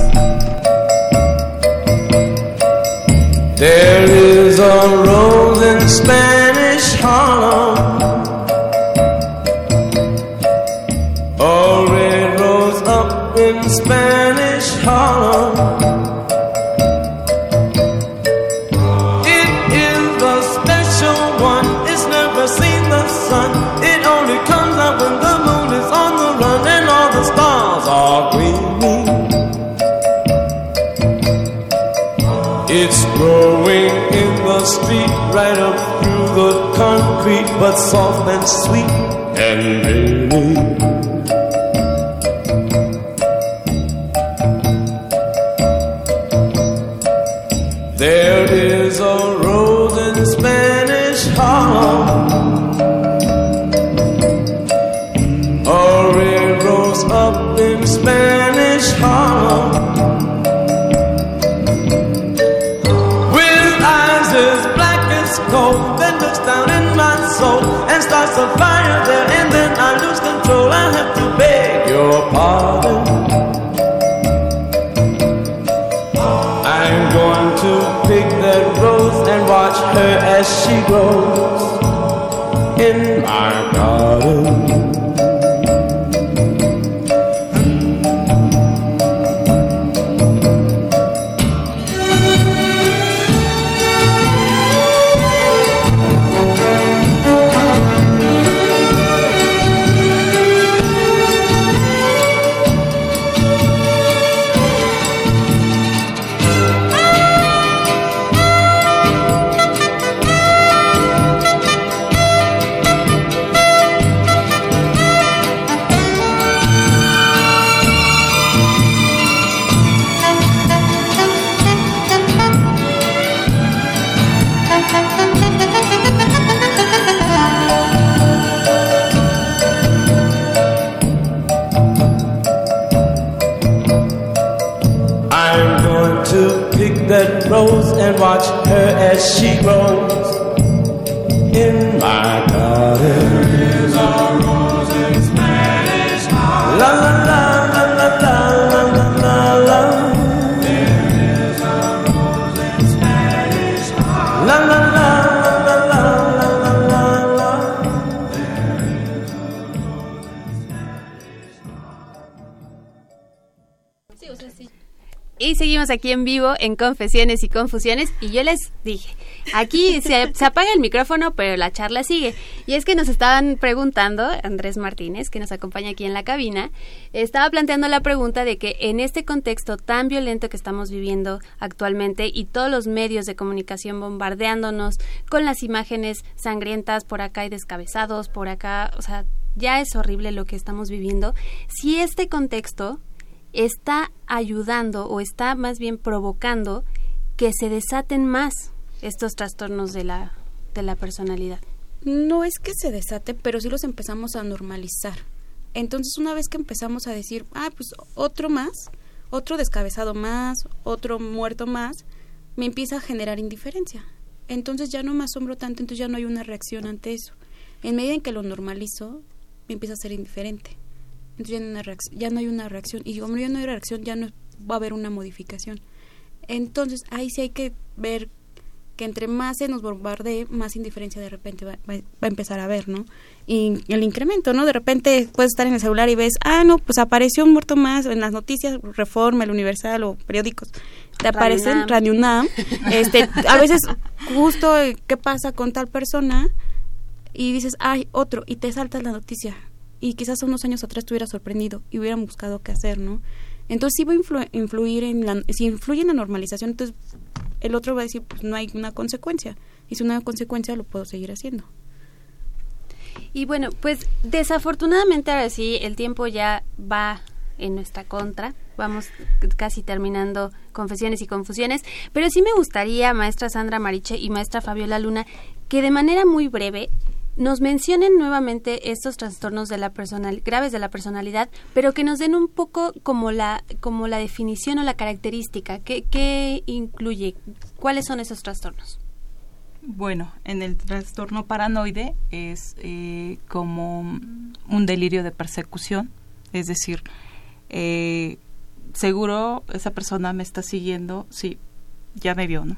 Right up through the concrete, but soft and sweet and really. As she grows in my rose and watch her as she grows in my seguimos aquí en vivo en Confesiones y Confusiones y yo les dije, aquí se, se, apaga el micrófono pero la charla sigue. Y es que nos estaban preguntando, Andrés Martínez, que nos acompaña aquí en la cabina, estaba planteando la pregunta de que en este contexto tan violento que estamos viviendo actualmente y todos los medios de comunicación bombardeándonos con las imágenes sangrientas por acá y descabezados, por acá, o sea, ya es horrible lo que estamos viviendo, si este contexto está ayudando o está más bien provocando que se desaten más estos trastornos de la, de la personalidad. No es que se desaten, pero sí los empezamos a normalizar. Entonces, una vez que empezamos a decir, ah, pues otro más, otro descabezado más, otro muerto más, me empieza a generar indiferencia. Entonces ya no me asombro tanto, entonces ya no hay una reacción ante eso. En medida en que lo normalizo, me empieza a ser indiferente. Entonces ya no, hay una reacción, ya no hay una reacción. Y como ya no hay reacción, ya no va a haber una modificación. Entonces ahí sí hay que ver que entre más se nos bombardee, más indiferencia de repente va, va, a empezar a ver, ¿no? Y el incremento, ¿no? De repente puedes estar en el celular y ves, ah, no, pues apareció un muerto más en las noticias, Reforma, El Universal o periódicos. Te aparecen Radio UNAM. este, a veces justo qué pasa con tal persona y dices, ay, otro, y te saltas la noticia. Y quizás unos años atrás te hubieras sorprendido y hubieran buscado qué hacer, ¿no? Entonces sí va a influir en la, si influye en la normalización, entonces el otro va a decir, pues no hay una consecuencia. Y si no hay consecuencia, lo puedo seguir haciendo. Y bueno, pues desafortunadamente ahora sí, el tiempo ya va en nuestra contra. Vamos casi terminando confesiones y confusiones, pero sí me gustaría, maestra Sandra Mariche y maestra Fabiola Luna, que de manera muy breve nos mencionen nuevamente estos trastornos de la personal, graves de la personalidad, pero que nos den un poco como la, como la definición o la característica. ¿Qué, qué incluye? ¿Cuáles son esos trastornos? Bueno, en el trastorno paranoide es eh, como un delirio de persecución, es decir, eh, seguro esa persona me está siguiendo, sí, ya me vio, ¿no?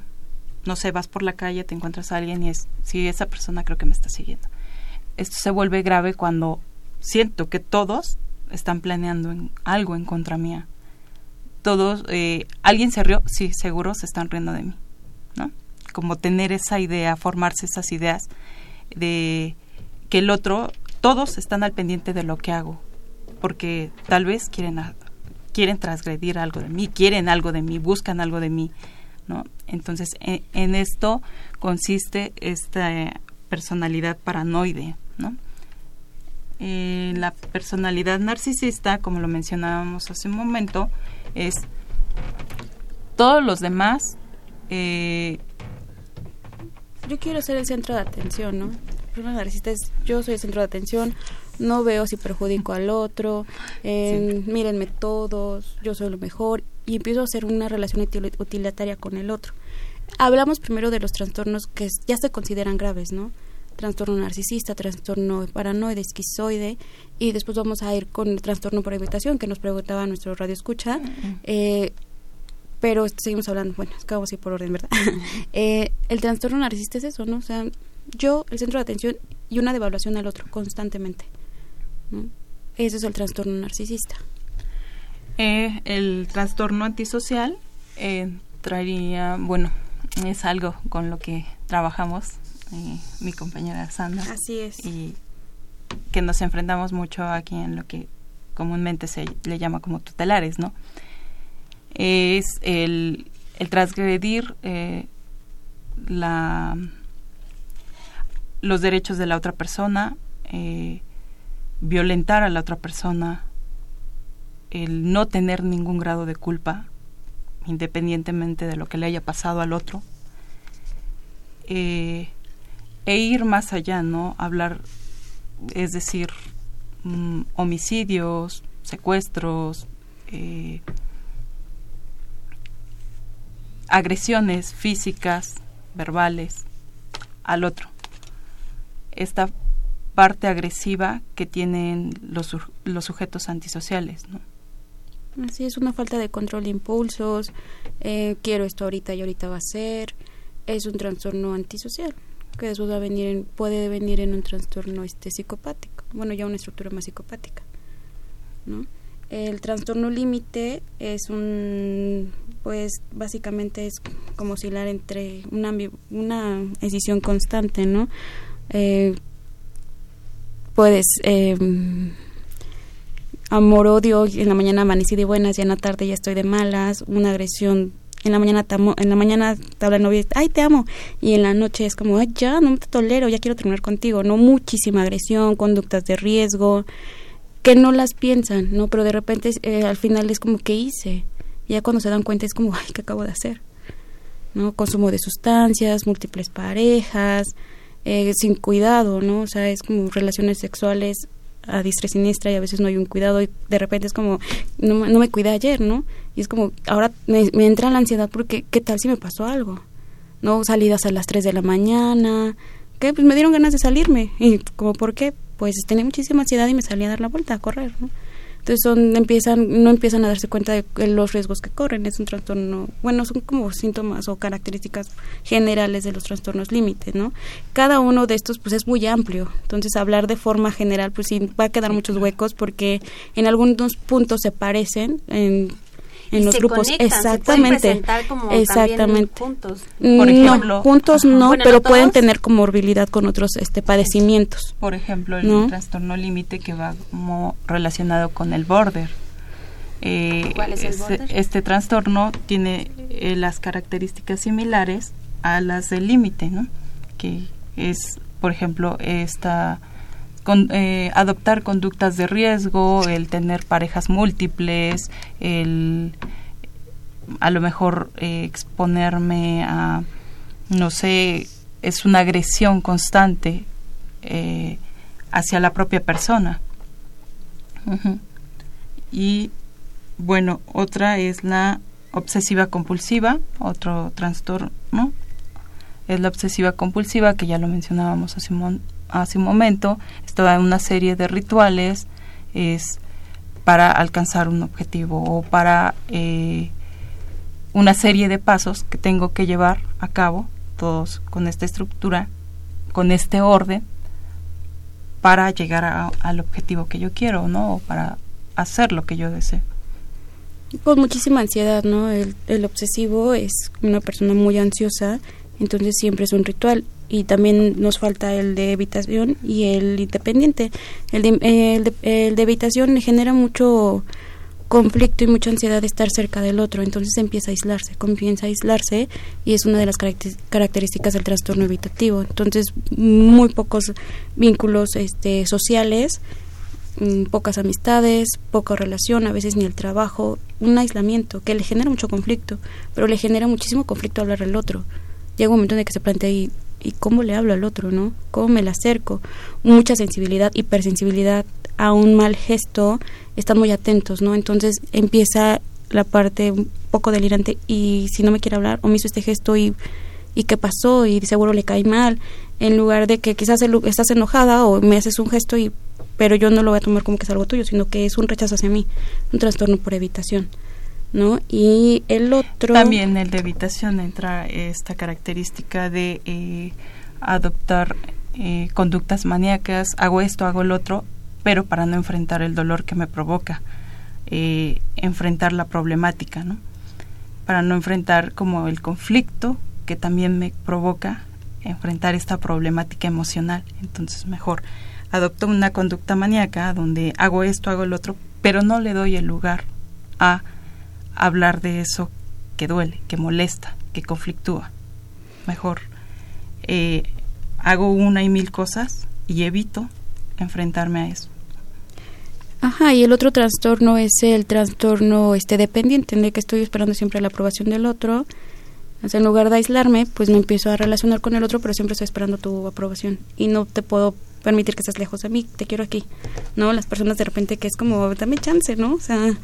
no sé, vas por la calle, te encuentras a alguien y es, sí, esa persona creo que me está siguiendo. Esto se vuelve grave cuando siento que todos están planeando algo en contra mía. Todos, eh, alguien se rió, sí, seguro se están riendo de mí, ¿no? Como tener esa idea, formarse esas ideas de que el otro, todos están al pendiente de lo que hago, porque tal vez quieren, quieren transgredir algo de mí, quieren algo de mí, buscan algo de mí entonces, en, esto consiste esta personalidad paranoide, ¿no? Eh, la personalidad narcisista, como lo mencionábamos hace un momento, es todos los demás. Eh, yo quiero ser el centro de atención, ¿no? narcisista es yo soy el centro de atención, no veo si perjudico al otro, eh, mírenme todos, yo soy lo mejor y empiezo a hacer una relación utilitaria con el otro. Hablamos primero de los trastornos que ya se consideran graves, ¿no? Trastorno narcisista, trastorno paranoide, esquizoide, y después vamos a ir con el trastorno por invitación que nos preguntaba nuestro radio escucha. Eh, pero seguimos hablando, bueno, es que vamos a ir por orden, ¿verdad? eh, el trastorno narcisista es eso, ¿no? O sea, yo, el centro de atención y una devaluación al otro constantemente. ¿no? Ese es el trastorno narcisista. Eh, el trastorno antisocial eh, traería, bueno, es algo con lo que trabajamos eh, mi compañera Sandra. Así es. Y que nos enfrentamos mucho aquí en lo que comúnmente se le llama como tutelares, ¿no? Es el, el transgredir la, los derechos de la otra persona, violentar a la otra persona, el no tener ningún grado de culpa, independientemente de lo que le haya pasado al otro, eh, e ir más allá, ¿no? Hablar, es decir, mm, homicidios, secuestros, eh, agresiones físicas, verbales al otro. Esta parte agresiva que tienen los, los sujetos antisociales, ¿no? Así es una falta de control de impulsos, eh, quiero esto ahorita y ahorita va a ser, es un trastorno antisocial que después va a venir en, puede venir en un trastorno este psicopático, bueno ya una estructura más psicopática, ¿no? El trastorno límite es un, pues básicamente es como oscilar entre una, una constante, ¿no? Eh, puedes eh, amor odio en la mañana amanecí de buenas y en la tarde ya estoy de malas una agresión en la mañana te en la mañana te habla el novio ay te amo y en la noche es como ay ya no te tolero ya quiero terminar contigo no muchísima agresión conductas de riesgo que no las piensan no pero de repente eh, al final es como que hice ya cuando se dan cuenta es como ay qué acabo de hacer no consumo de sustancias múltiples parejas eh, sin cuidado no o sea es como relaciones sexuales a diestra y siniestra y a veces no hay un cuidado y de repente es como, no, me cuidé ayer, ¿no? Y es como, ahora me, entra la ansiedad porque, ¿qué tal si me pasó algo? ¿No? Salidas a las 3 de la mañana, que pues me dieron ganas de salirme. Y como, ¿por qué? Pues tenía muchísima ansiedad y me salí a dar la vuelta, a correr, ¿no? Entonces son, empiezan, no empiezan a darse cuenta de los riesgos que corren. Es un trastorno, bueno, son como síntomas o características generales de los trastornos límite, ¿no? Cada uno de estos pues es muy amplio. Entonces hablar de forma general pues sí va a quedar muchos huecos porque en algunos puntos se parecen en en los grupos exactamente exactamente. juntos. Por ejemplo no, juntos no pero pueden tener comorbilidad con otros este padecimientos por ejemplo el trastorno límite que va como relacionado con el border. Eh, ¿Cuál es el este, border? este trastorno tiene eh, las características similares a las del límite no que es por ejemplo esta con, eh, adoptar conductas de riesgo, el tener parejas múltiples, el a lo mejor eh, exponerme a, no sé, es una agresión constante eh, hacia la propia persona. Y bueno, otra es la obsesiva compulsiva, otro trastorno, es la obsesiva compulsiva que ya lo mencionábamos hace un, hace un momento, es toda una serie de rituales, es para alcanzar un objetivo o para eh, una serie de pasos que tengo que llevar a cabo, todos con esta estructura, con este orden, para llegar al objetivo que yo quiero, ¿no? O para hacer lo que yo deseo. Con muchísima ansiedad, ¿no? El, el obsesivo es una persona muy ansiosa, entonces siempre es un ritual y también nos falta el de evitación y el independiente. El de, el de, el de evitación genera mucho conflicto y mucha ansiedad de estar cerca del otro, entonces empieza a aislarse, comienza a aislarse y es una de las características del trastorno evitativo. Entonces, muy pocos vínculos este, sociales, mm, pocas amistades, poca relación, a veces ni el trabajo, un aislamiento que le genera mucho conflicto, pero le genera muchísimo conflicto hablar al otro. Llega un momento en el que se plantea y cómo le hablo al otro, ¿no? Cómo me le acerco. Mucha sensibilidad, hipersensibilidad a un mal gesto, están muy atentos, ¿no? Entonces empieza la parte un poco delirante y si no me quiere hablar o me hizo este gesto y, y qué pasó y seguro le cae mal, en lugar de que quizás estás enojada o me haces un gesto y pero yo no lo voy a tomar como que es algo tuyo, sino que es un rechazo hacia mí, un trastorno por evitación. ¿No? Y el otro... También el de evitación entra esta característica de eh, adoptar eh, conductas maníacas, hago esto, hago el otro, pero para no enfrentar el dolor que me provoca, eh, enfrentar la problemática, ¿no? Para no enfrentar como el conflicto que también me provoca enfrentar esta problemática emocional. Entonces, mejor adopto una conducta maníaca donde hago esto, hago el otro, pero no le doy el lugar a hablar de eso que duele, que molesta, que conflictúa. Mejor eh, hago una y mil cosas y evito enfrentarme a eso. Ajá, y el otro trastorno es el trastorno este dependiente, en el que estoy esperando siempre la aprobación del otro. en lugar de aislarme, pues me empiezo a relacionar con el otro, pero siempre estoy esperando tu aprobación. Y no te puedo permitir que estés lejos de mí, te quiero aquí. ¿No? Las personas de repente que es como, dame chance, ¿no? O sea,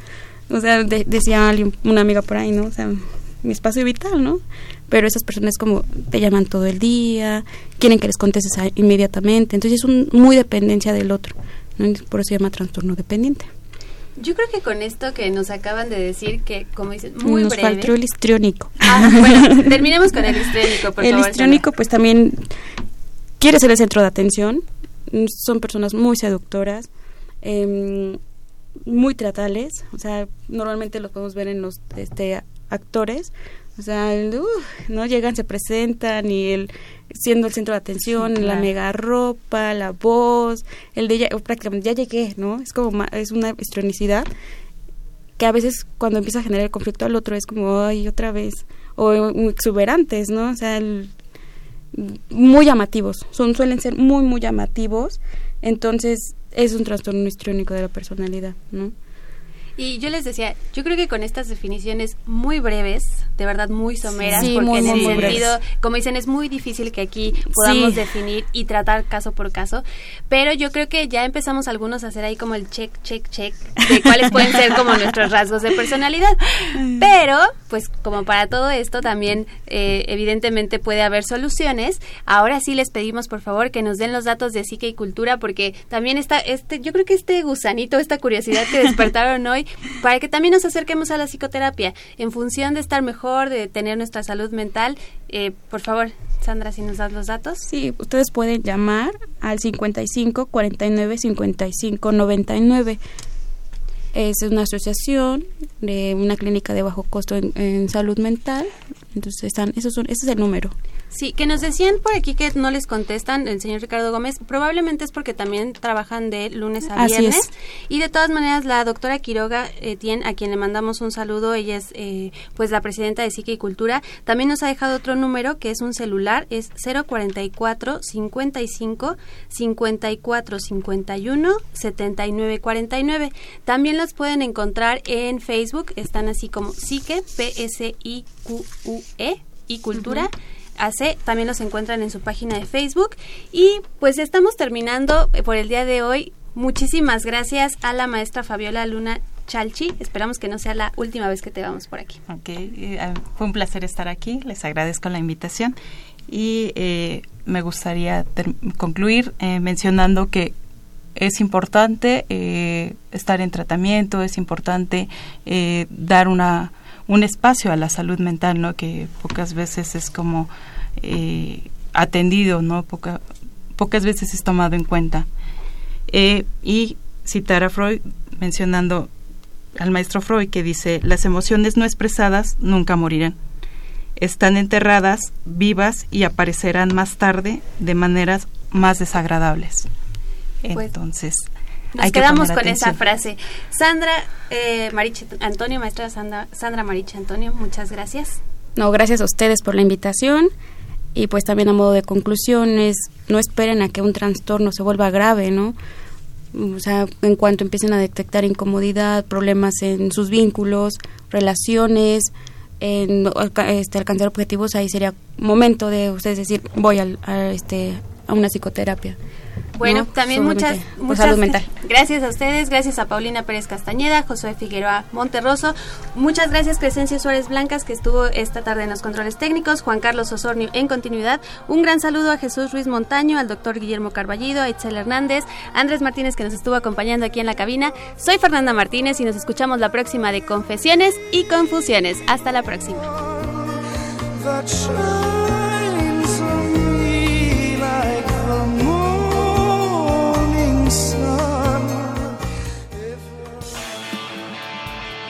o sea, decía alguien, una amiga por ahí, ¿no? O sea, mi espacio vital, ¿no? Pero esas personas como te llaman todo el día, quieren que les contestes inmediatamente, entonces es un, muy dependencia del otro, ¿no? Por eso se llama trastorno dependiente. Yo creo que con esto que nos acaban de decir, que como dicen, muy nos breve. faltó el histriónico. Ah, bueno, terminemos con el histriónico, por el favor. El histriónico, pues también quiere ser el centro de atención. Son personas muy seductoras. Eh, muy teatrales, o sea, normalmente los podemos ver en los este, actores, o sea, no llegan, se presentan y el siendo el centro de atención, la mega ropa, la voz, el de ya, prácticamente ya llegué, ¿no? Es como es una estronicidad que a veces cuando empieza a generar el conflicto al otro es como ay otra vez o exuberantes, ¿no? O sea, muy llamativos, son suelen ser muy muy llamativos, entonces es un trastorno histriónico de la personalidad, ¿no? Y yo les decía, yo creo que con estas definiciones muy breves, de verdad muy someras, porque en el sentido, como dicen, es muy difícil que aquí podamos definir y tratar caso por caso, pero yo creo que ya empezamos algunos a hacer ahí como el check, check, check, de cuáles pueden ser como nuestros rasgos de personalidad. Pero, pues como para todo esto también eh, evidentemente puede haber soluciones. Ahora sí les pedimos por favor que nos den los datos de psique y cultura, porque también está, este, yo creo que este gusanito, esta curiosidad que despertaron hoy, para que también nos acerquemos a la psicoterapia en función de estar mejor, de tener nuestra salud mental. Eh, por favor, Sandra, si nos das los datos. Sí, ustedes pueden llamar al 55 49 55 99. Es una asociación de una clínica de bajo costo en, salud mental. Entonces, están, esos son, ese es el número. Sí, que nos decían por aquí que no les contestan el señor Ricardo Gómez, probablemente es porque también trabajan de lunes a viernes. Y de todas maneras, la doctora Quiroga eh, a quien le mandamos un saludo, ella es eh, pues la presidenta de Psique y Cultura, también nos ha dejado otro número que es un celular, es 044 55 54 51 79 49. También las pueden encontrar en Facebook, están así como Psique, P-S-I-Q-U-E y Cultura. AC, también los encuentran en su página de Facebook. Y pues estamos terminando eh, por el día de hoy. Muchísimas gracias a la maestra Fabiola Luna Chalchi. Esperamos que no sea la última vez que te vamos por aquí. Ok, eh, fue un placer estar aquí. Les agradezco la invitación. Y eh, me gustaría concluir mencionando que es importante estar en tratamiento, es importante dar una un espacio a la salud mental, ¿no? Que pocas veces es como eh, atendido, ¿no? pocas veces es tomado en cuenta. Eh, y citar a Freud mencionando al maestro Freud que dice, las emociones no expresadas nunca morirán. Están enterradas, vivas y aparecerán más tarde de maneras más desagradables. Pues, Entonces, nos quedamos con esa frase. Sandra eh, Mariche Antonio, maestra Sandra, Sandra Mariche Antonio, muchas gracias. No, gracias a ustedes por la invitación y pues también a modo de conclusiones, no esperen a que un trastorno se vuelva grave, ¿no? O sea, en cuanto empiecen a detectar incomodidad, problemas en sus vínculos, relaciones, en este, alcanzar objetivos, ahí sería momento de ustedes decir, voy al, a, este, a una psicoterapia. Bueno, también muchas, muchas mental. gracias a ustedes, gracias a Paulina Pérez Castañeda, Josué Figueroa Monterroso, muchas gracias Crescencia Suárez Blancas que estuvo esta tarde en los controles técnicos, Juan Carlos Osornio en continuidad, un gran saludo a Jesús Ruiz Montaño, al doctor Guillermo Carballido, a Itzel Hernández, Andrés Martínez que nos estuvo acompañando aquí en la cabina, soy Fernanda Martínez y nos escuchamos la próxima de Confesiones y Confusiones, hasta la próxima.